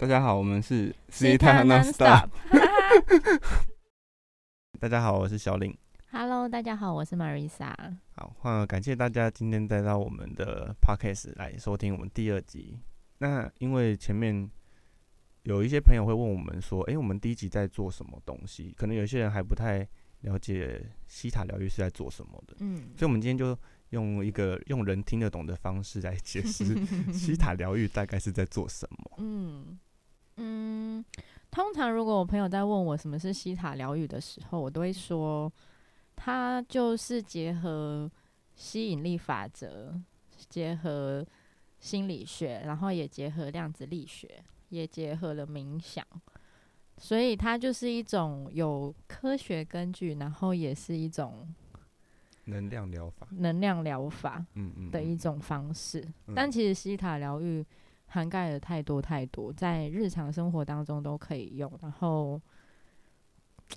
大家好，我们是 Sita Nonstop。大家好，我是小林。Hello，大家好，我是 Marisa。好，呃，感谢大家今天带到我们的 Podcast 来收听我们第二集。那因为前面有一些朋友会问我们说，诶，我们第一集在做什么东西？可能有些人还不太了解西塔疗愈是在做什么的，嗯，所以我们今天就用一个用人听得懂的方式来解释 西塔疗愈大概是在做什么。嗯嗯，通常如果我朋友在问我什么是西塔疗愈的时候，我都会说，它就是结合吸引力法则，结合心理学，然后也结合量子力学，也结合了冥想。所以它就是一种有科学根据，然后也是一种能量疗法，能量疗法。嗯嗯，的一种方式。嗯但其实西塔疗愈涵盖了太多太多，在日常生活当中都可以用，然后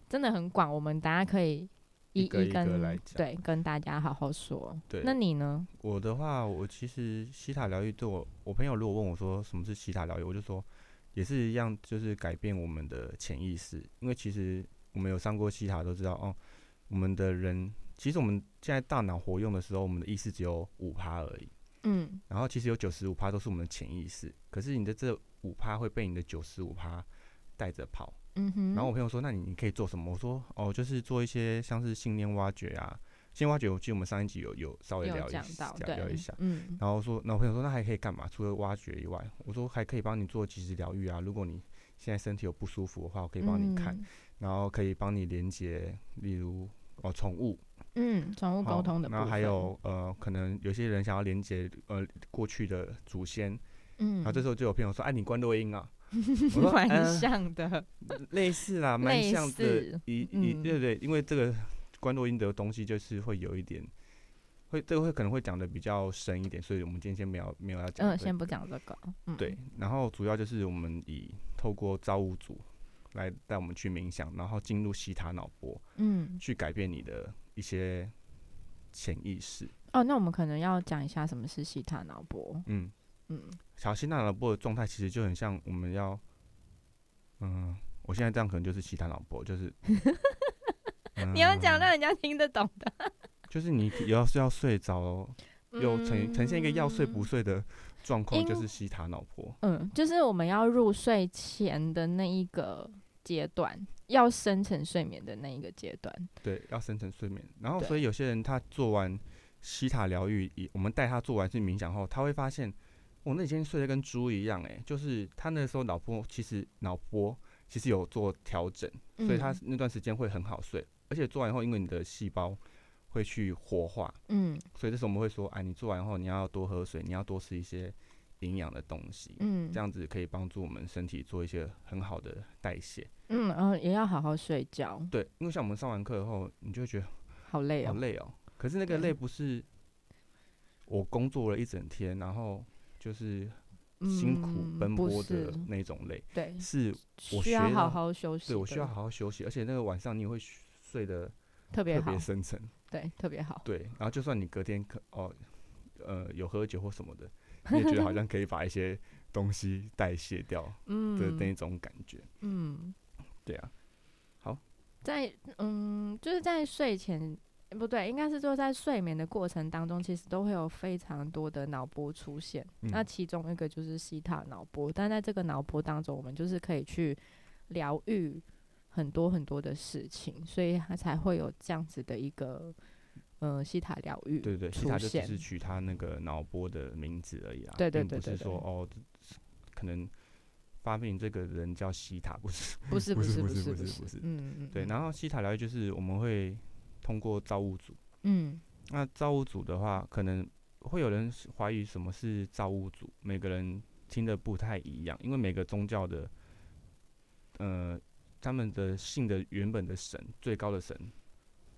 真的很广。我们大家可以一一个一个跟来讲对跟大家好好说。对。那你呢？我的话，我其实西塔疗愈对我，我朋友如果问我说什么是西塔疗愈，我就说也是一样，就是改变我们的潜意识。因为其实我们有上过西塔都知道，哦，我们的人其实我们现在大脑活用的时候，我们的意识只有五趴而已，嗯然后其实有九十五趴都是我们的潜意识，可是你的这五趴会被你的九十五趴带着跑。嗯哼，然后我朋友说：“那你你可以做什么？”我说：“哦，就是做一些像是信念挖掘啊，信念挖掘，我记得我们上一集有有稍微聊一下聊聊一下。，嗯然后说，那我朋友说，那还可以干嘛？除了挖掘以外，我说还可以帮你做即时疗愈啊。如果你现在身体有不舒服的话，我可以帮你看，然后可以帮你连接，例如哦宠物嗯，宠物沟通的部分，然后还有呃，可能有些人想要连接呃过去的祖先，嗯，然后这时候就有朋友说，哎、你关录音啊？我说蛮呃像的，类似啦，蛮像的似，一一嗯。对对，因为这个关录音的东西就是会有一点，会这个会可能会讲的比较深一点，所以我们今天先没有没有要讲、嗯，先不讲这个，嗯，对，然后主要就是我们以透过造物主来带我们去冥想，然后进入西塔脑波，嗯，去改变你的一些潜意识。哦，那我们可能要讲一下什么是西塔脑波，嗯，嗯小西塔脑波的状态其实就很像我们要，嗯，我现在这样可能就是西塔脑波，就是 你要讲嗯让人家听得懂的，就是你 要是要睡着，有呈呈现一个要睡不嗯睡的状况，就是西塔脑波。嗯，就是我们要入睡前的那一个阶段，要深层睡眠的那一个阶段。对，要深层睡眠。然后，所以有些人他做完西塔疗愈，以我们带他做完是冥想后，他会发现，我那几天睡得跟猪一样，诶，就是他那时候脑波其实脑波其实有做调整，所以他嗯那段时间会很好睡，而且做完以后，因为你的细胞会去活化，嗯所以这时候我们会说，哎，你做完后你要多喝水，你要多吃一些营养的东西，嗯，这样子可以帮助我们身体做一些很好的代谢。嗯，然后也要好好睡觉，对，因为像我们上完课后，你就会觉得好累哦。好累哦。可是那个累不是我工作了一整天，然后就是辛苦嗯奔波的那种累，对，是我需要好好休息。对我需要好好休息，而且那个晚上你也会睡得特别特别，深沉。对，特别好。对，然后就算你隔天可哦呃有喝酒或什么的，你也觉得好像可以把一些东西代谢掉 的嗯那种感觉。嗯，对啊，好在嗯，就是在睡前。不对，应该是说在睡眠的过程当中，其实都会有非常多的脑波出现。那嗯其中一个就是西塔脑波，但在这个脑波当中，我们就是可以去疗愈很多很多的事情，所以它才会有这样子的一个呃西塔疗愈对对，西塔就只。是取他那个脑波的名字而已啊，对对并不是对对对说哦，可能发明这个人叫西塔，不是。不是不是是不是是不不是不是嗯嗯，对，嗯然后西塔疗愈就是我们会通过造物主，嗯那造物主的话，可能会有人怀疑什么是造物主，每个人听的不太一样，因为每个宗教的，呃，他们的信的原本的神，最高的神，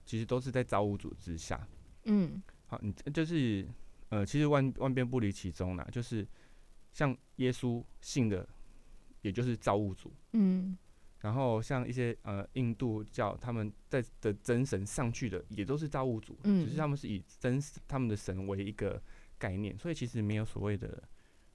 其实都是在造物主之下。嗯好，你就是呃，其实万万变不离其宗啦，就是像耶稣信的，也就是造物主。嗯然后像一些呃印度教，他们在的真神上去的也都是造物主，只是嗯他们是以真他们的神为一个概念，所以其实没有所谓的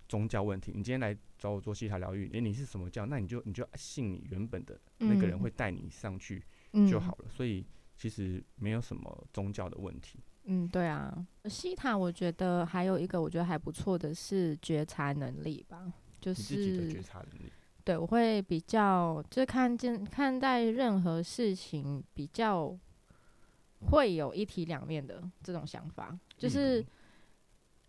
宗教问题。你今天来找我做西塔疗愈，诶、你是什么教？那你就你就信你原本的那个人会带你上去就好了。所以其实没有什么宗教的问题。嗯，对啊，西塔我觉得还有一个我觉得还不错的是觉察能力吧，就你自己的是觉察能力。对我会比较就是看见看待任何事情比较会有一体两面的这种想法，就是、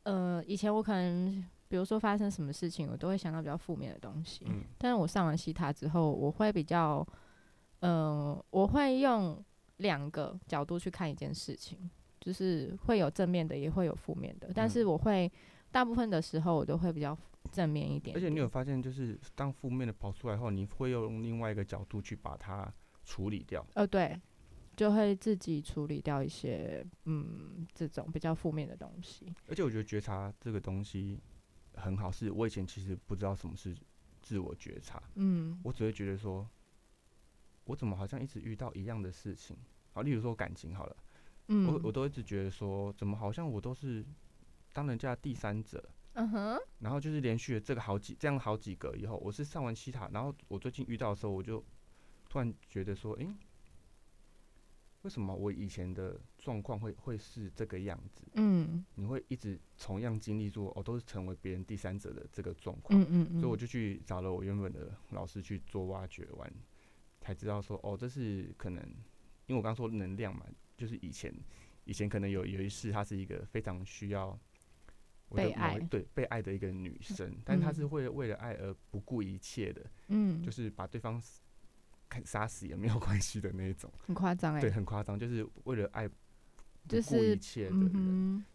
呃以前我可能比如说发生什么事情，我都会想到比较负面的东西，嗯但是我上完西塔之后，我会比较，嗯，我会用两个角度去看一件事情，就是会有正面的，也会有负面的。但是嗯我会大部分的时候，我都会比较正面一点而且你有发现，就是当负面的跑出来后，你会用另外一个角度去把它处理掉。呃，对，就会自己处理掉一些嗯这种比较负面的东西。而且我觉得觉察这个东西很好，是我以前其实不知道什么是自我觉察，嗯我只会觉得说，我怎么好像一直遇到一样的事情。好，例如说感情好了，嗯，我我都一直觉得说，怎么好像我都是当人家第三者。嗯哼，然后就是连续了这个好几这样好几个以后，我是上完西塔，然后我最近遇到的时候，我就突然觉得说，诶，为什么我以前的状况会会是这个样子？嗯你会一直同样经历说，哦，都是成为别人第三者的这个状况，嗯嗯嗯，所以我就去找了我原本的老师去做挖掘完，才知道说，哦，这是可能，因为我刚说能量嘛，就是以前以前可能有有一世她是一个非常需要被爱对被爱的一个女生，但她是嗯会为了爱而不顾一切的，嗯，就是把对方杀死也没有关系的那一种，很夸张哎对，，很夸张，就是为了爱不顾一切的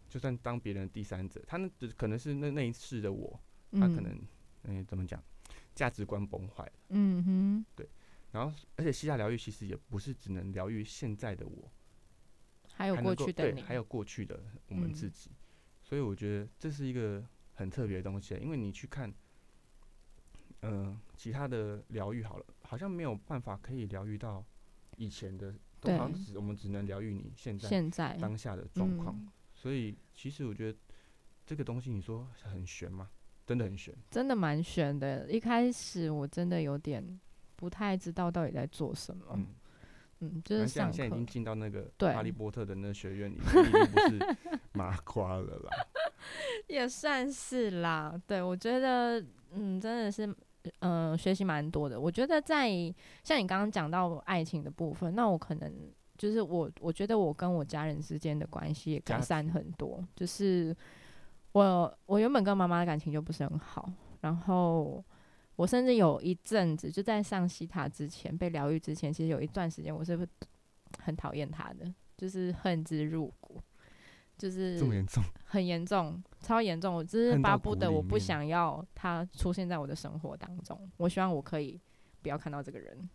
就算当别人的第三者，他那只可能是那那一世的我，嗯他可能嗯、怎么讲，价值观崩坏了。嗯哼。然后，而且西夏疗愈其实也不是只能疗愈现在的我，还有过去的你，还有过去的我们嗯自己。所以我觉得这是一个很特别的东西，因为你去看，嗯、其他的疗愈好了，好像没有办法可以疗愈到以前的，都好像只我们只能疗愈你现在现在当下的状况。嗯所以其实我觉得这个东西，你说很悬吗？真的很悬。真的蛮悬的。一开始我真的有点不太知道到底在做什么，嗯，嗯，就是像现在上课现在已经进到那个对哈利波特的那学院里面，已经不是 麻瓜了啦。也算是啦。对，我觉得嗯，真的是嗯、呃学习蛮多的。我觉得在像你刚刚讲到爱情的部分，那我可能。就是我，我觉得我跟我家人之间的关系也改善很多。就是我，我原本跟妈妈的感情就不是很好，然后我甚至有一阵子就在上西塔之前被疗愈之前，其实有一段时间我是很讨厌他的，就是恨之入骨，就是这么严重？很严重，超严重。我只是巴不得我不想要他出现在我的生活当中，我希望我可以不要看到这个人，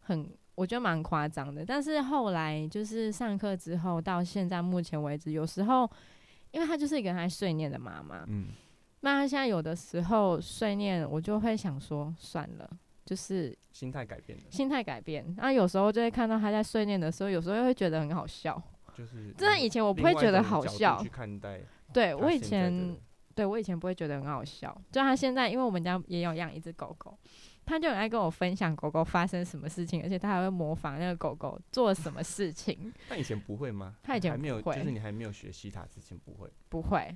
很我觉得蛮夸张的。但是后来就是上课之后到现在目前为止，有时候因为他就是一个很爱碎念的妈妈，嗯，那他现在有的时候碎念，我就会想说算了，就是心态改变了，心态改变。那有时候就会看到他在碎念的时候，有时候会觉得很好笑。就是真的以前我不会觉得好笑去，看待对我以前对我以前不会觉得很好笑，就他现在，因为我们家也有养一只狗狗，他就很爱跟我分享狗狗发生什么事情，而且他还会模仿那个狗狗做什么事情。但以前不会吗？他以前还没有，就是你还没有学西塔之前不会。不会，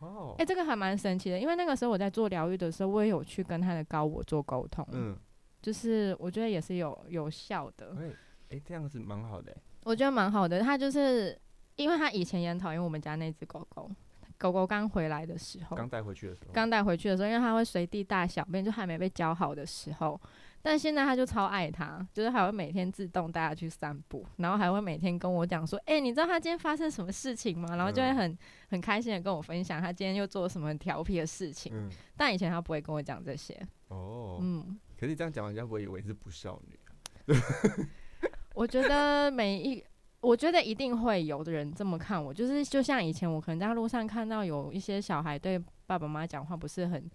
哦哎、，这个还蛮神奇的，因为那个时候我在做疗愈的时候，我也有去跟他的高我做沟通，嗯，就是我觉得也是有有效的，哎，哎，这样子蛮好的欸。我觉得蛮好的。他就是因为他以前也很讨厌我们家那只狗狗，狗狗刚回来的时候，刚带回去的时候，刚带回去的时候，因为它会随地大小便，就还没被教好的时候。但现在他就超爱他，就是还会每天自动带他去散步，然后还会每天跟我讲说：“哎、你知道他今天发生什么事情吗？”然后就会嗯很很开心的跟我分享他今天又做了什么很调皮的事情。嗯，但以前他不会跟我讲这些。哦，嗯，可是这样讲，人家不会以为是不孝女啊。我觉得每一，我觉得一定会有的人这么看我，就是就像以前我可能在路上看到有一些小孩对爸爸妈妈讲话不是很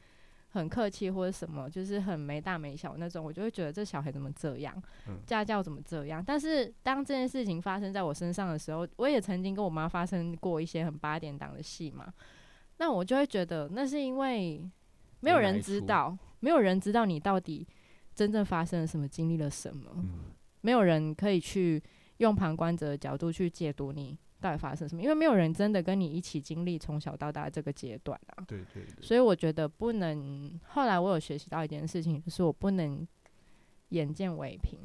很客气或者什么，就是很没大没小那种，我就会觉得这小孩怎么这样嗯，家教怎么这样。但是当这件事情发生在我身上的时候，我也曾经跟我妈发生过一些很八点档的戏嘛。那我就会觉得那是因为没有人知道，没有人知道你到底真正发生了什么，经历了什么，嗯，没有人可以去用旁观者的角度去解读你到底发生什么，因为没有人真的跟你一起经历从小到大这个阶段啊。对对对，所以我觉得不能。后来我有学习到一件事情，就是我不能眼见为凭。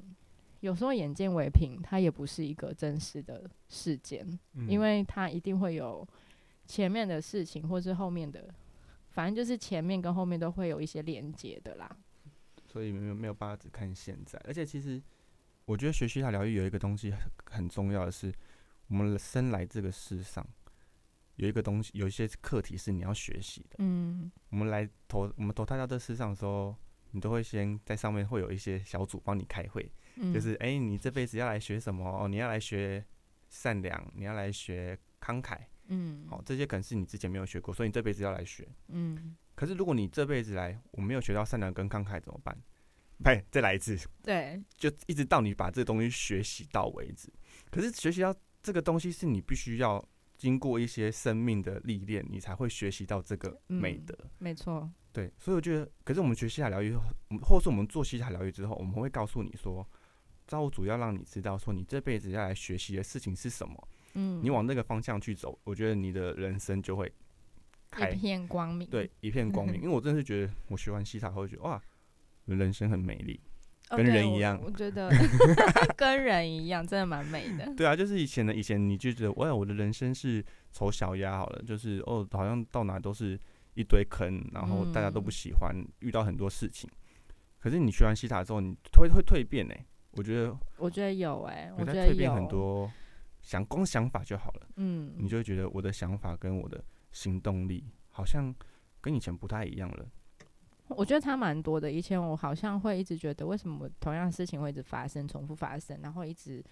有时候眼见为凭，它也不是一个真实的事件，嗯因为它一定会有前面的事情，或是后面的，反正就是前面跟后面都会有一些连接的啦。所以没有没有办法只看现在，而且其实我觉得学习塔疗愈有一个东西很很重要的是，我们生来这个世上有一个东西，有一些课题是你要学习的。嗯我们来投我们投胎到这世上的时候，你都会先在上面会有一些小组帮你开会，嗯，就是哎、诶你这辈子要来学什么？哦，你要来学善良，你要来学慷慨，嗯哦，这些可能是你之前没有学过，所以你这辈子要来学。嗯，可是如果你这辈子来，我没有学到善良跟慷慨怎么办？呸，再来一次，对，就一直到你把这个东西学习到为止。可是学习到这个东西是你必须要经过一些生命的历练，你才会学习到这个美嗯德。没错，对，所以我觉得，可是我们学西塔疗愈或是我们做西塔疗愈之后，我们会告诉你说，造物主要让你知道说，你这辈子要来学习的事情是什么，嗯，你往那个方向去走，我觉得你的人生就会开一片光明，对一片光明。因为我真的是觉得，我学完西塔后，会觉得哇，人生很美丽。哦跟人一样我觉得 跟人一样，真的蛮美的。对啊，就是以前的以前，你就觉得，哇，我的人生是丑小鸭好了，就是哦，好像到哪都是一堆坑，然后大家都不嗯喜欢，遇到很多事情。可是你学完西塔之后，你会会蜕变呢、我觉得我觉得有哎、我觉得蜕变很，多，想光想法就好了，嗯，你就会觉得我的想法跟我的行动力好像跟以前不太一样了。我觉得差蛮多的。以前我好像会一直觉得，为什么同样的事情会一直发生、重复发生，然后一直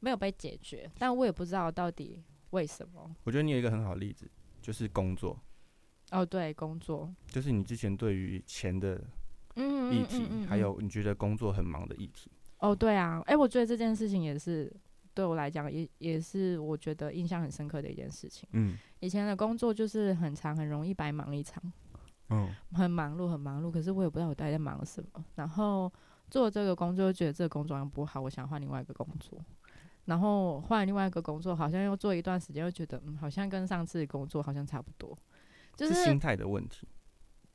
没有被解决，但我也不知道到底为什么。我觉得你有一个很好的例子，就是工作，哦，对，工作，就是你之前对于钱的议题，嗯嗯嗯还有你觉得工作很忙的议题。哦，对啊，哎、我觉得这件事情也是对我来讲，也也是我觉得印象很深刻的一件事情。嗯以前的工作就是很长，很容易白忙一场。嗯，很忙碌，很忙碌，可是我也不知道我到底在忙什么。然后做这个工作，就觉得这个工作不好，我想换另外一个工作。然后换另外一个工作，好像又做一段时间，又觉得嗯，好像跟上次的工作好像差不多，就是心态的问题。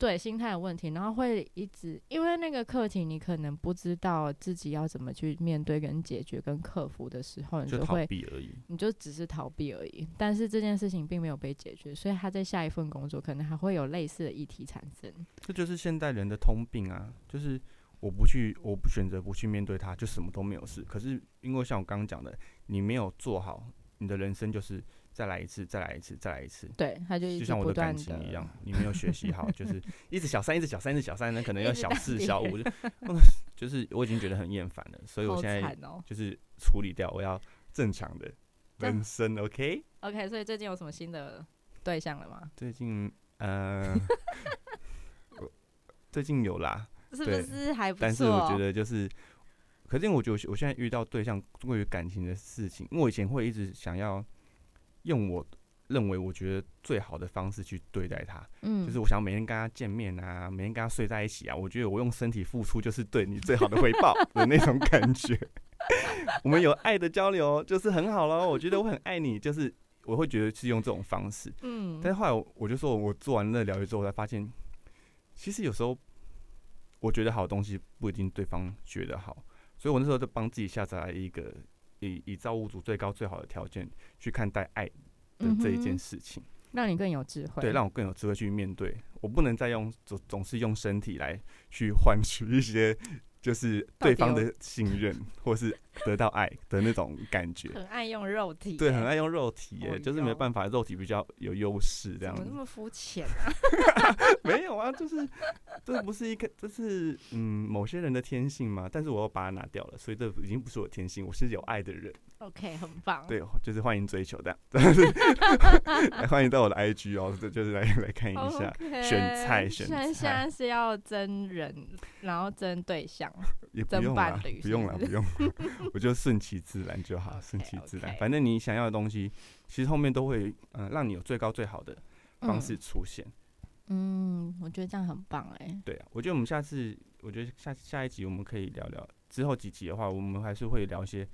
对心态有问题，然后会一直因为那个课题，你可能不知道自己要怎么去面对、跟解决、跟克服的时候，你就逃避而已。你就只是逃避而已。但是这件事情并没有被解决，所以他在下一份工作可能还会有类似的议题产生。这就是现代人的通病啊，就是我不去，我不选择不去面对它，就什么都没有事。可是因为像我刚刚讲的，你没有做好，你的人生就是再来一次，再来一次，再来一次。对，他就就像我的感情一样，你没有学习好，就是一直小三，一直小三，一直小三，那可能要小四、小五，就就是我已经觉得很厌烦了，所以我现在。就是处理掉，我要正常的人生。OK，OK，所以最近有什么新的对象了吗？最近呃，我最近有啦，是不是还不错？但是我觉得就是，可是我觉得我现在遇到对象关于感情的事情，因为我以前会一直想要用我认为我觉得最好的方式去对待他，嗯，就是我想每天跟他见面啊，每天跟他睡在一起啊，我觉得我用身体付出就是对你最好的回报的那种感觉。我们有爱的交流就是很好咯，我觉得我很爱你，就是我会觉得是用这种方式。嗯，但是后来我我就说，我做完那疗愈之后，我才发现，其实有时候我觉得好东西不一定对方觉得好，所以我那时候就帮自己下载了一个以以造物主最高最好的条件去看待爱的这一件事情，让你更有智慧。对，让我更有智慧去面对。我不能再用总总是用身体来去换取一些就是对方的信任或是得到爱的那种感觉。很爱用肉体耶，对，很爱用肉体耶，哦就是没办法，肉体比较有优势这样子怎么那。么肤浅啊？没有啊，就是这不是一个，这是嗯某些人的天性嘛。但是我又把它拿掉了，所以这已经不是我的天性，我是有爱的人。OK，很棒。对，就是欢迎追求的，来 欢迎到我的 IG 哦，这就是来 来看一下。选菜选菜在是要真人，然后真对象。也不用啦不用啦，不不用，我就顺其自然就好，顺其自然。反正你想要的东西，其实后面都会嗯、呃让你有最高最好的方式出现。嗯，我觉得这样很棒哎。对啊，我觉得我们下次，我觉得下下一集我们可以聊聊，之后几集的话，我们还是会聊一些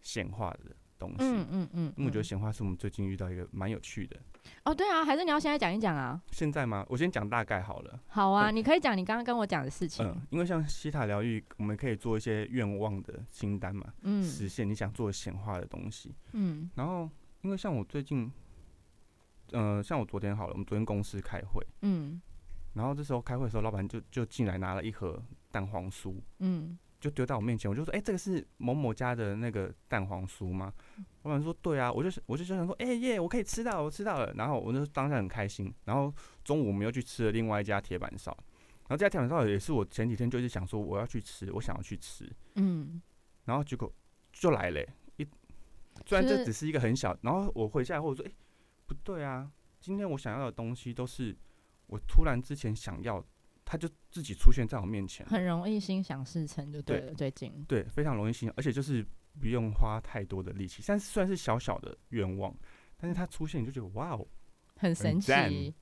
显化的东西。嗯嗯嗯，我觉得显化是我们最近遇到一个蛮有趣的。哦，对啊，还是你要现在讲一讲啊？现在吗？我先讲大概好了。好啊，你可以讲你刚刚跟我讲的事情。嗯，因为像西塔疗愈，我们可以做一些愿望的清单嘛，嗯，实现你想做显化的东西。嗯，然后因为像我最近，呃，像我昨天好了，我们昨天公司开会，嗯，然后这时候开会的时候，老板就就进来拿了一盒蛋黄酥，嗯，就丢到我面前，我就说，哎、这个是某某家的那个蛋黄酥吗？老板说，对啊，我就是我就想说，哎、耶，我可以吃到，我吃到了，然后我就当下很开心，然后中午我们又去吃了另外一家铁板烧，然后这家铁板烧也是我前几天就一直想说我要去吃，我想要去吃，嗯，然后结果就来了、一虽然这只是一个很小，然后我回家以后我说，哎、不对啊，今天我想要的东西都是我突然之前想要，它就自己出现在我面前，很容易心想事成就对对了。最近，对，非常容易心想，而且就是不用花太多的力气，但是虽然是小小的愿望，但是他出现你就觉得哇哦，很神奇，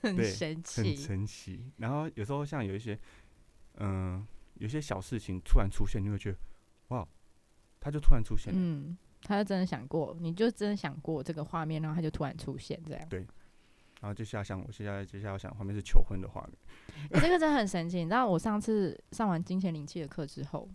很对神很。神奇。然后有时候像有一些，嗯、有些小事情突然出现，你会觉得哇，他就突然出现了。嗯，他就真的想过，你就真的想过这个画面，然后他就突然出现这样。然后接下来想，我现在接下来要想画面是求婚的画面，你 这个真的很神奇。你知道我上次上完金钱灵气的课之后，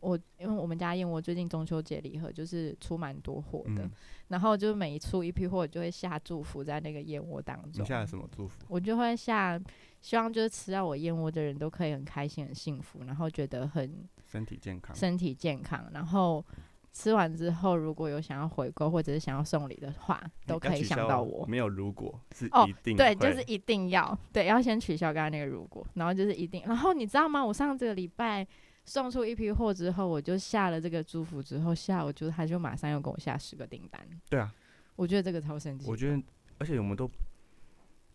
我因为我们家燕窝最近中秋节礼盒就是出蛮多货的，嗯，然后就每一出一批货就会下祝福在那个燕窝当中。你下了什么祝福？我就会下，希望就是吃到我燕窝的人都可以很开心、很幸福，然后觉得很身体健康。身体健康。然后吃完之后，如果有想要回购或者是想要送礼的话，都可以想到我。没有如果是哦一定对，就是一定要对，要先取消刚刚那个如果，然后就是一定。然后你知道吗？我上这个礼拜送出一批货之后，我就下了这个祝福之后，下午就他就马上又给我下十个订单。对啊，我觉得这个超神奇。我觉得，而且我们都，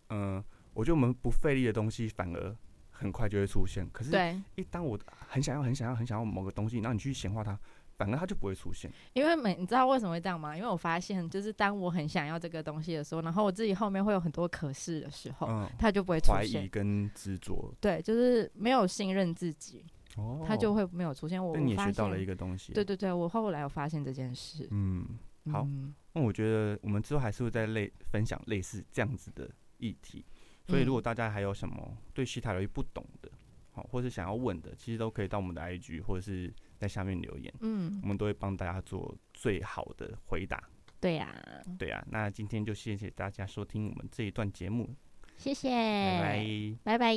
嗯、我觉得我们不费力的东西反而很快就会出现。可是，对，一当我很想要、很想要、很想要某个东西，然后你去显化它，反而它就不会出现。因为每你知道为什么会这样吗？因为我发现，就是当我很想要这个东西的时候，然后我自己后面会有很多可是的时候，嗯，它就不会出现怀疑。跟执着，对，就是没有信任自己，哦它就会没有出现。我但你也学到了一个东西。对，对对，我后来有发现这件事。嗯，好嗯那我觉得我们之后还是会再类分享类似这样子的议题。所以，如果大家还有什么对西塔疗愈不懂的，好，或是想要问的，其实都可以到我们的 IG 或者是在下面留言，嗯，我们都会帮大家做最好的回答。对呀、对啊，那今天就谢谢大家收听我们这一段节目，谢谢，拜拜。拜拜